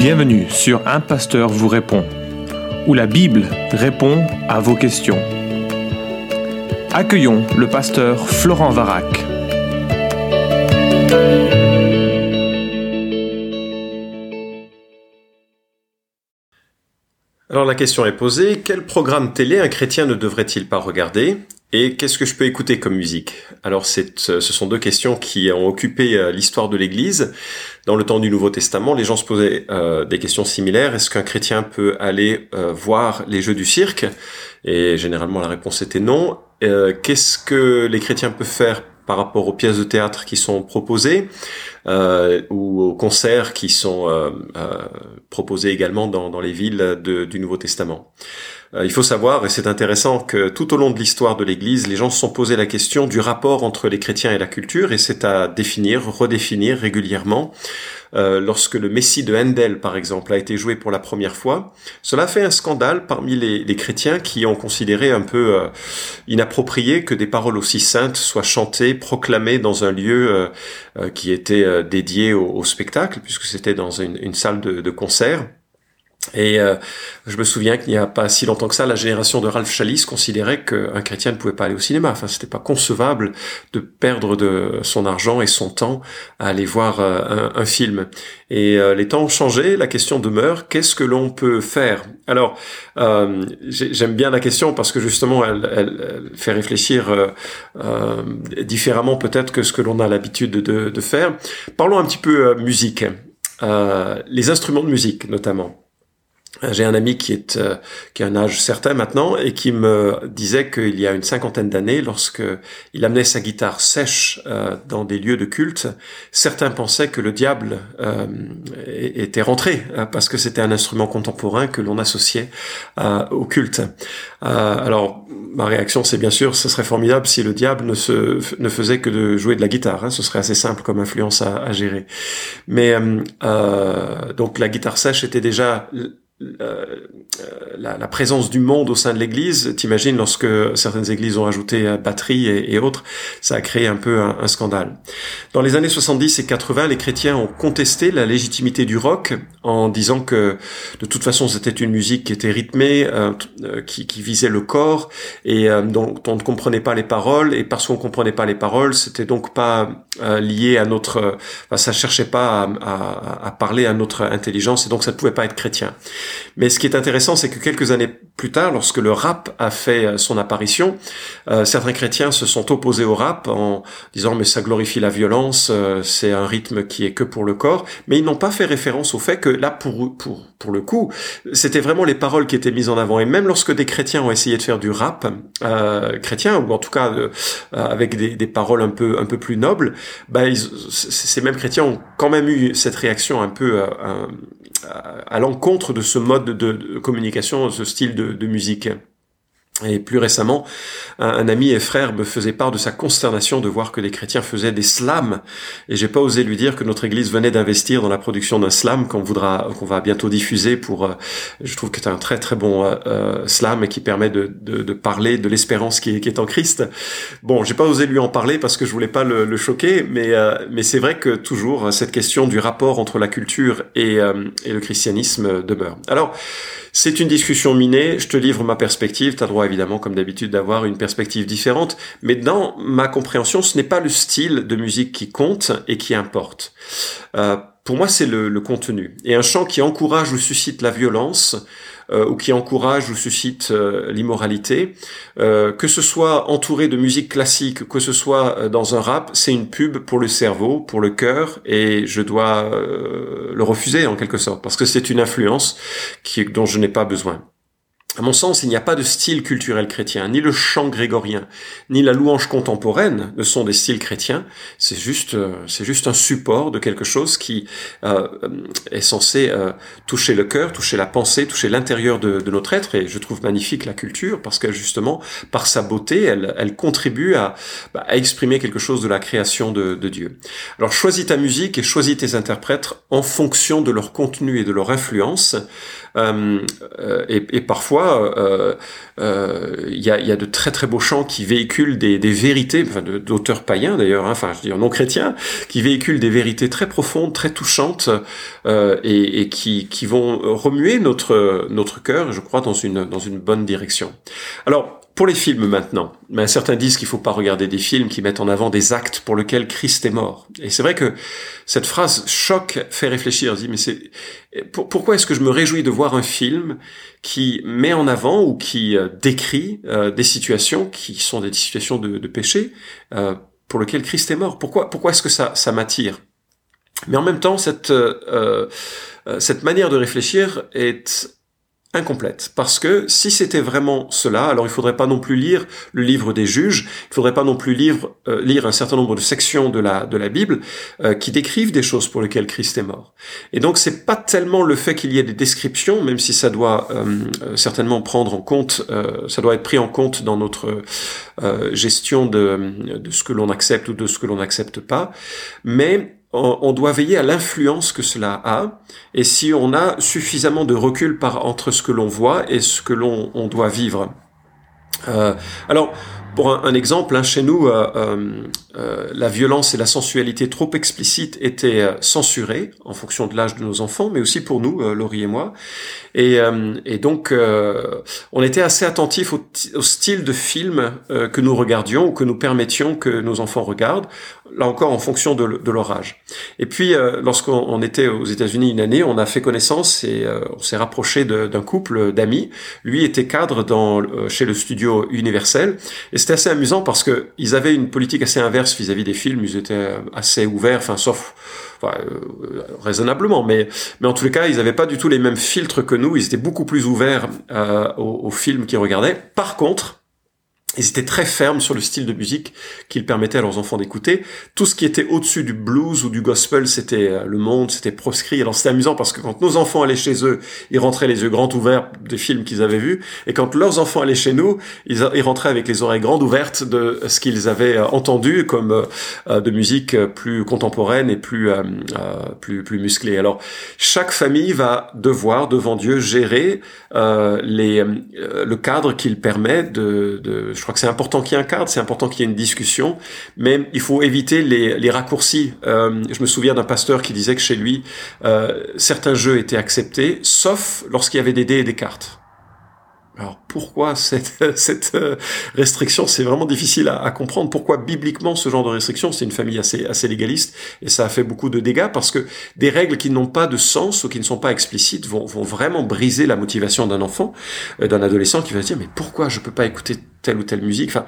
Bienvenue sur Un Pasteur vous répond, où la Bible répond à vos questions. Accueillons le pasteur Florent Varac. Alors la question est posée, quel programme télé un chrétien ne devrait-il pas regarder? Et qu'est-ce que je peux écouter comme musique? Alors ce sont deux questions qui ont occupé euh, l'histoire de l'Église. Dans le temps du Nouveau Testament, les gens se posaient euh, des questions similaires. Est-ce qu'un chrétien peut aller euh, voir les jeux du cirque? Et généralement la réponse était non. Qu'est-ce que les chrétiens peuvent faire par rapport aux pièces de théâtre qui sont proposées? Ou aux concerts qui sont proposés également dans, dans les villes du Nouveau Testament euh, il faut savoir, et c'est intéressant, que tout au long de l'histoire de l'Église, les gens se sont posé la question du rapport entre les chrétiens et la culture, et c'est à définir, redéfinir régulièrement. Euh, lorsque le Messie de Handel, par exemple, a été joué pour la première fois, cela a fait un scandale parmi les, chrétiens qui ont considéré un peu euh, inapproprié que des paroles aussi saintes soient chantées, proclamées dans un lieu qui était dédié au, spectacle, puisque c'était dans une, salle de, de concert. Et euh, je me souviens qu'il n'y a pas si longtemps que ça, la génération de Ralph Chalice considérait qu'un chrétien ne pouvait pas aller au cinéma. Enfin, c'était pas concevable de perdre de son argent et son temps à aller voir euh, un, film. Et euh, les temps ont changé. La question demeure qu'est-ce que l'on peut faire? Alors, j'aime bien la question parce que justement, elle, elle, fait réfléchir différemment peut-être que ce que l'on a l'habitude de, de, faire. Parlons un petit peu musique. les instruments de musique, notamment. J'ai un ami qui est euh, qui a un âge certain maintenant et qui me disait qu'il y a une cinquantaine d'années, lorsque il amenait sa guitare sèche euh, dans des lieux de culte, certains pensaient que le diable euh, était rentré hein, parce que c'était un instrument contemporain que l'on associait au culte. alors ma réaction, c'est bien sûr, ce serait formidable si le diable ne se ne faisait que de jouer de la guitare. Hein, ce serait assez simple comme influence à, à gérer. Mais donc la guitare sèche était déjà euh, la, la, présence du monde au sein de l'Église. T'imagines lorsque certaines églises ont ajouté euh, batterie et, autres, ça a créé un peu un, scandale. Dans les années 70 et 80, les chrétiens ont contesté la légitimité du rock en disant que de toute façon c'était une musique qui était rythmée, euh, qui, qui, visait le corps et dont on ne comprenait pas les paroles et parce qu'on comprenait pas les paroles, c'était donc pas lié à notre, enfin, ça cherchait pas à, à, à parler à notre intelligence et donc ça ne pouvait pas être chrétien. Mais ce qui est intéressant, c'est que quelques années plus tard, lorsque le rap a fait euh, son apparition, euh, certains chrétiens se sont opposés au rap en disant mais ça glorifie la violence, euh, c'est un rythme qui est que pour le corps, mais ils n'ont pas fait référence au fait que là pour pour pour le coup, c'était vraiment les paroles qui étaient mises en avant. Et même lorsque des chrétiens ont essayé de faire du rap euh, chrétien ou en tout cas avec des, des, paroles un peu un peu plus nobles, bah ces mêmes chrétiens ont quand même eu cette réaction un peu à l'encontre de ce mode de, communication, ce style de musique. Et plus récemment, un, ami et frère me faisait part de sa consternation de voir que les chrétiens faisaient des slams. Et j'ai pas osé lui dire que notre église venait d'investir dans la production d'un slam qu'on voudra, qu'on va bientôt diffuser pour, euh, je trouve que c'est un très très bon euh, euh, slam et qui permet de, de, parler de l'espérance qui, est en Christ. Bon, j'ai pas osé lui en parler parce que je voulais pas le, choquer, mais, mais c'est vrai que toujours cette question du rapport entre la culture et, et le christianisme demeure. Alors, c'est une discussion minée, je te livre ma perspective, tu as droit évidemment comme d'habitude d'avoir une perspective différente, mais dans ma compréhension, ce n'est pas le style de musique qui compte et qui importe. Euh, pour moi, c'est le, le, contenu. Et un chant qui encourage ou suscite la violence, euh, ou qui encourage ou suscite euh, l'immoralité, euh, que ce soit entouré de musique classique, que ce soit dans un rap, c'est une pub pour le cerveau, pour le cœur, et je dois le refuser en quelque sorte, parce que c'est une influence qui, dont je n'ai pas besoin. À mon sens, il n'y a pas de style culturel chrétien, ni le chant grégorien, ni la louange contemporaine ne sont des styles chrétiens. C'est juste, euh, c'est juste un support de quelque chose qui euh, est censé euh, toucher le cœur, toucher la pensée, toucher l'intérieur de, notre être. Et je trouve magnifique la culture parce que justement, par sa beauté, elle, contribue à, bah, à, exprimer quelque chose de la création de, Dieu. Alors, choisis ta musique et choisis tes interprètes en fonction de leur contenu et de leur influence. Et, parfois, fois, euh, euh, il y, a, y, a, de très très beaux chants qui véhiculent des, des vérités, enfin d'auteurs païens d'ailleurs, hein, enfin je dire non chrétiens, qui véhiculent des vérités très profondes, très touchantes euh, et, et qui, qui, vont remuer notre notre cœur, je crois, dans une dans une bonne direction. Alors pour les films maintenant, mais certains disent qu'il faut pas regarder des films qui mettent en avant des actes pour lesquels Christ est mort. Et c'est vrai que cette phrase choque, fait réfléchir. dit mais c'est pourquoi est-ce que je me réjouis de voir un film qui met en avant ou qui euh, décrit euh, des situations qui sont des situations de, de péché euh, pour lesquelles Christ est mort? Pourquoi pourquoi est-ce que ça ça m'attire? Mais en même temps, cette cette manière de réfléchir est incomplète. Parce que si c'était vraiment cela, alors il faudrait pas non plus lire le livre des juges, il faudrait pas non plus lire, euh, lire un certain nombre de sections de la, de la Bible euh, qui décrivent des choses pour lesquelles Christ est mort. Et donc c'est pas tellement le fait qu'il y ait des descriptions, même si ça doit euh, certainement prendre en compte, ça doit être pris en compte dans notre gestion de, de ce que l'on accepte ou de ce que l'on n'accepte pas, mais on doit veiller à l'influence que cela a, et si on a suffisamment de recul par entre ce que l'on voit et ce que l'on on doit vivre. Euh, alors, pour un, exemple, hein, chez nous, euh, euh, euh, la violence et la sensualité trop explicites étaient censurées en fonction de l'âge de nos enfants, mais aussi pour nous, Laurie et moi. Et, donc, on était assez attentifs au, style de film que nous regardions ou que nous permettions que nos enfants regardent là encore en fonction de, leur âge. Et puis, lorsqu'on était aux États-Unis une année, on a fait connaissance et on s'est rapproché d'un couple d'amis. Lui était cadre dans, chez le studio Universel c'était assez amusant parce que ils avaient une politique assez inverse vis-à-vis des films. Ils étaient assez ouverts, enfin sauf enfin, raisonnablement, mais mais en tous les cas, ils n'avaient pas du tout les mêmes filtres que nous. Ils étaient beaucoup plus ouverts aux, aux films qu'ils regardaient. Par contre ils étaient très fermes sur le style de musique qu'ils permettaient à leurs enfants d'écouter. Tout ce qui était au-dessus du blues ou du gospel, c'était euh, le monde, c'était proscrit. Alors c'était amusant parce que quand nos enfants allaient chez eux, ils rentraient les yeux grands ouverts des films qu'ils avaient vus. Et quand leurs enfants allaient chez nous, ils, rentraient avec les oreilles grandes ouvertes de ce qu'ils avaient euh, entendu comme euh, de musique plus contemporaine et plus, plus, plus musclée. Alors chaque famille va devoir, devant Dieu, gérer les, le cadre qu'il permet de, de je crois que c'est important qu'il y ait un cadre, c'est important qu'il y ait une discussion, mais il faut éviter les, raccourcis. Euh, je me souviens d'un pasteur qui disait que chez lui, euh, certains jeux étaient acceptés, sauf lorsqu'il y avait des dés et des cartes. Alors pourquoi cette, euh, restriction? C'est vraiment difficile à, comprendre. Pourquoi bibliquement ce genre de restriction? C'est une famille assez, assez légaliste et ça a fait beaucoup de dégâts parce que des règles qui n'ont pas de sens ou qui ne sont pas explicites vont, vont vraiment briser la motivation d'un enfant, d'un adolescent qui va se dire mais pourquoi je peux pas écouter telle ou telle musique Enfin,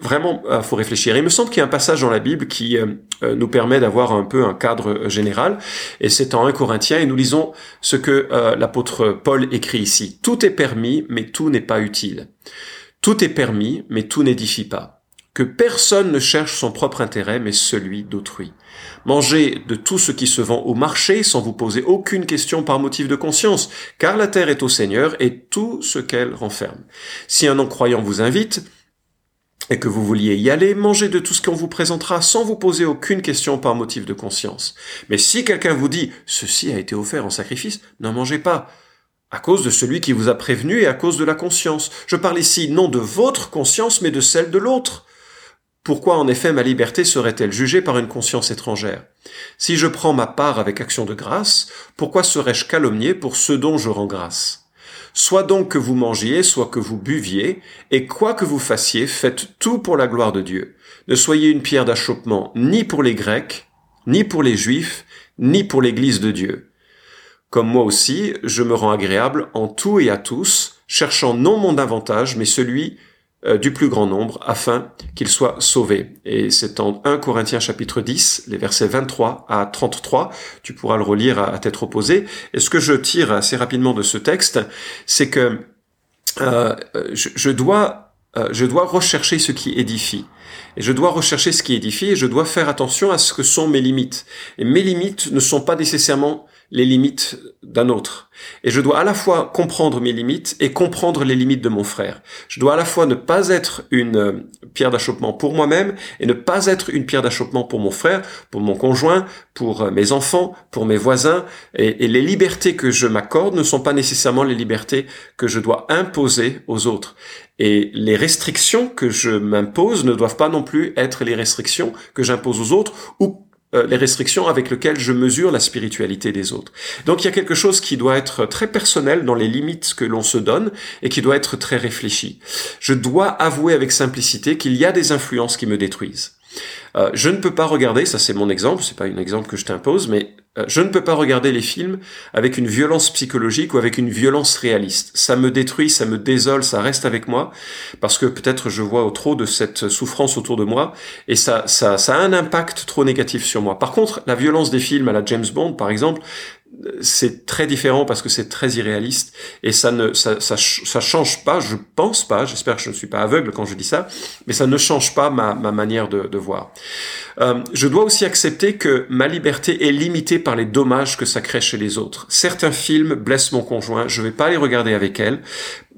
vraiment, il euh, faut réfléchir. il me semble qu'il y a un passage dans la Bible qui nous permet d'avoir un peu un cadre général et c'est en 1 Corinthiens et nous lisons ce que l'apôtre Paul écrit ici. Tout est permis, mais tout n'est pas utile. Tout est permis, mais tout n'édifie pas. Que personne ne cherche son propre intérêt, mais celui d'autrui. Mangez de tout ce qui se vend au marché sans vous poser aucune question par motif de conscience, car la terre est au Seigneur et tout ce qu'elle renferme. Si un non-croyant vous invite, et que vous vouliez y aller, mangez de tout ce qu'on vous présentera sans vous poser aucune question par motif de conscience. Mais si quelqu'un vous dit, ceci a été offert en sacrifice, n'en mangez pas à cause de celui qui vous a prévenu et à cause de la conscience. Je parle ici non de votre conscience, mais de celle de l'autre. Pourquoi en effet ma liberté serait-elle jugée par une conscience étrangère? Si je prends ma part avec action de grâce, pourquoi serais-je calomnié pour ce dont je rends grâce? Soit donc que vous mangiez, soit que vous buviez, et quoi que vous fassiez, faites tout pour la gloire de Dieu. Ne soyez une pierre d'achoppement ni pour les Grecs, ni pour les Juifs, ni pour l'Église de Dieu. Comme moi aussi, je me rends agréable en tout et à tous, cherchant non mon avantage, mais celui du plus grand nombre, afin qu'il soit sauvé. Et c'est en 1 Corinthiens chapitre 10, les versets 23 à 33, tu pourras le relire à, tête opposée. Et ce que je tire assez rapidement de ce texte, c'est que euh, je, dois, euh, je dois rechercher ce qui édifie. Et je dois rechercher ce qui édifie et je dois faire attention à ce que sont mes limites. Et mes limites ne sont pas nécessairement les limites d'un autre. Et je dois à la fois comprendre mes limites et comprendre les limites de mon frère. Je dois à la fois ne pas être une euh, pierre d'achoppement pour moi-même et ne pas être une pierre d'achoppement pour mon frère, pour mon conjoint, pour euh, mes enfants, pour mes voisins. Et, et les libertés que je m'accorde ne sont pas nécessairement les libertés que je dois imposer aux autres. Et les restrictions que je m'impose ne doivent pas non plus être les restrictions que j'impose aux autres ou euh, les restrictions avec lesquelles je mesure la spiritualité des autres. Donc il y a quelque chose qui doit être très personnel dans les limites que l'on se donne et qui doit être très réfléchi. Je dois avouer avec simplicité qu'il y a des influences qui me détruisent. Euh, je ne peux pas regarder, ça c'est mon exemple, c'est pas un exemple que je t'impose, mais euh, je ne peux pas regarder les films avec une violence psychologique ou avec une violence réaliste. Ça me détruit, ça me désole, ça reste avec moi parce que peut-être je vois trop de cette souffrance autour de moi et ça, ça, ça a un impact trop négatif sur moi. Par contre, la violence des films à la James Bond, par exemple, c'est très différent parce que c'est très irréaliste et ça ne ça, ça, ça, change pas, je pense pas, j'espère que je ne suis pas aveugle quand je dis ça, mais ça ne change pas ma, ma manière de, de voir. Euh, je dois aussi accepter que ma liberté est limitée par les dommages que ça crée chez les autres. Certains films blessent mon conjoint, je vais pas les regarder avec elle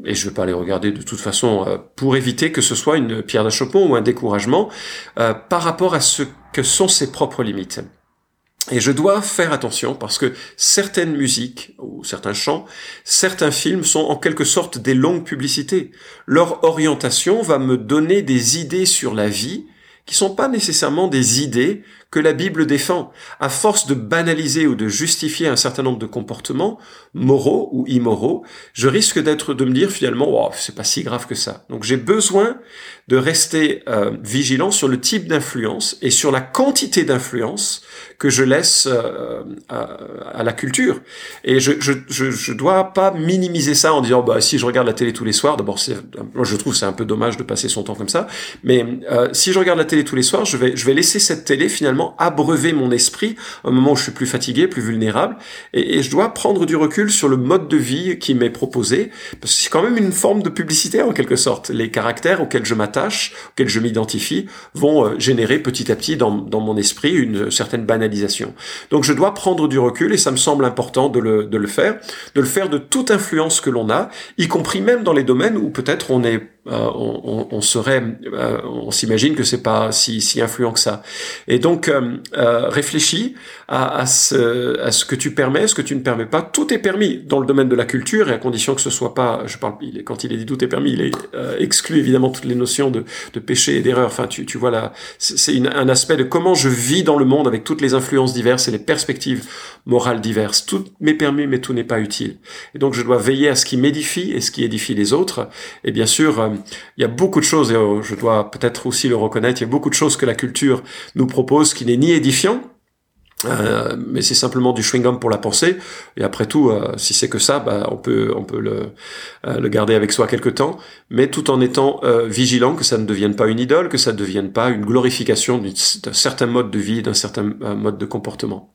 et je vais pas les regarder de toute façon euh, pour éviter que ce soit une pierre d'achoppement ou un découragement euh, par rapport à ce que sont ses propres limites. Et je dois faire attention parce que certaines musiques ou certains chants, certains films sont en quelque sorte des longues publicités. Leur orientation va me donner des idées sur la vie qui sont pas nécessairement des idées que la Bible défend. À force de banaliser ou de justifier un certain nombre de comportements, moraux ou immoraux, je risque d'être de me dire finalement, oh, c'est pas si grave que ça. Donc j'ai besoin de rester euh, vigilant sur le type d'influence et sur la quantité d'influence que je laisse euh, à, la culture. Et je, je, dois pas minimiser ça en disant, bah si je regarde la télé tous les soirs, d'abord je trouve c'est un peu dommage de passer son temps comme ça, mais euh, si je regarde la télé tous les soirs, je vais, je vais laisser cette télé finalement abreuver mon esprit au moment où je suis plus fatigué, plus vulnérable, et, je dois prendre du recul sur le mode de vie qui m'est proposé, parce que c'est quand même une forme de publicité en quelque sorte. Les caractères auxquels je m'attache, auxquels je m'identifie, vont euh, générer petit à petit dans, mon esprit une certaine banalisation. Donc je dois prendre du recul, et ça me semble important de le, de le faire, de le faire de toute influence que l'on a, y compris même dans les domaines où peut-être on est euh, on, on, serait, euh, on s'imagine que c'est pas si, si influent que ça. Et donc euh, réfléchis à, à, ce, à ce que tu permets, ce que tu ne permets pas. Tout est permis dans le domaine de la culture et à condition que ce soit pas, je parle, il est, quand il est dit tout est permis, il est exclu évidemment toutes les notions de, de péché et d'erreur. Enfin, tu, tu vois là, c'est un aspect de comment je vis dans le monde avec toutes les influences diverses et les perspectives morales diverses. Tout m'est permis, mais tout n'est pas utile. Et donc je dois veiller à ce qui m'édifie et ce qui édifie les autres. Et bien sûr il y a beaucoup de choses, et euh, je dois peut-être aussi le reconnaître, il y a beaucoup de choses que la culture nous propose qui n'est ni édifiant, euh, mais c'est simplement du chewing-gum pour la pensée. Et après tout, euh, si c'est que ça, bah, on peut, on peut le, le garder avec soi quelque temps, mais tout en étant vigilant que ça ne devienne pas une idole, que ça ne devienne pas une glorification d'un certain mode de vie, d'un certain mode de comportement.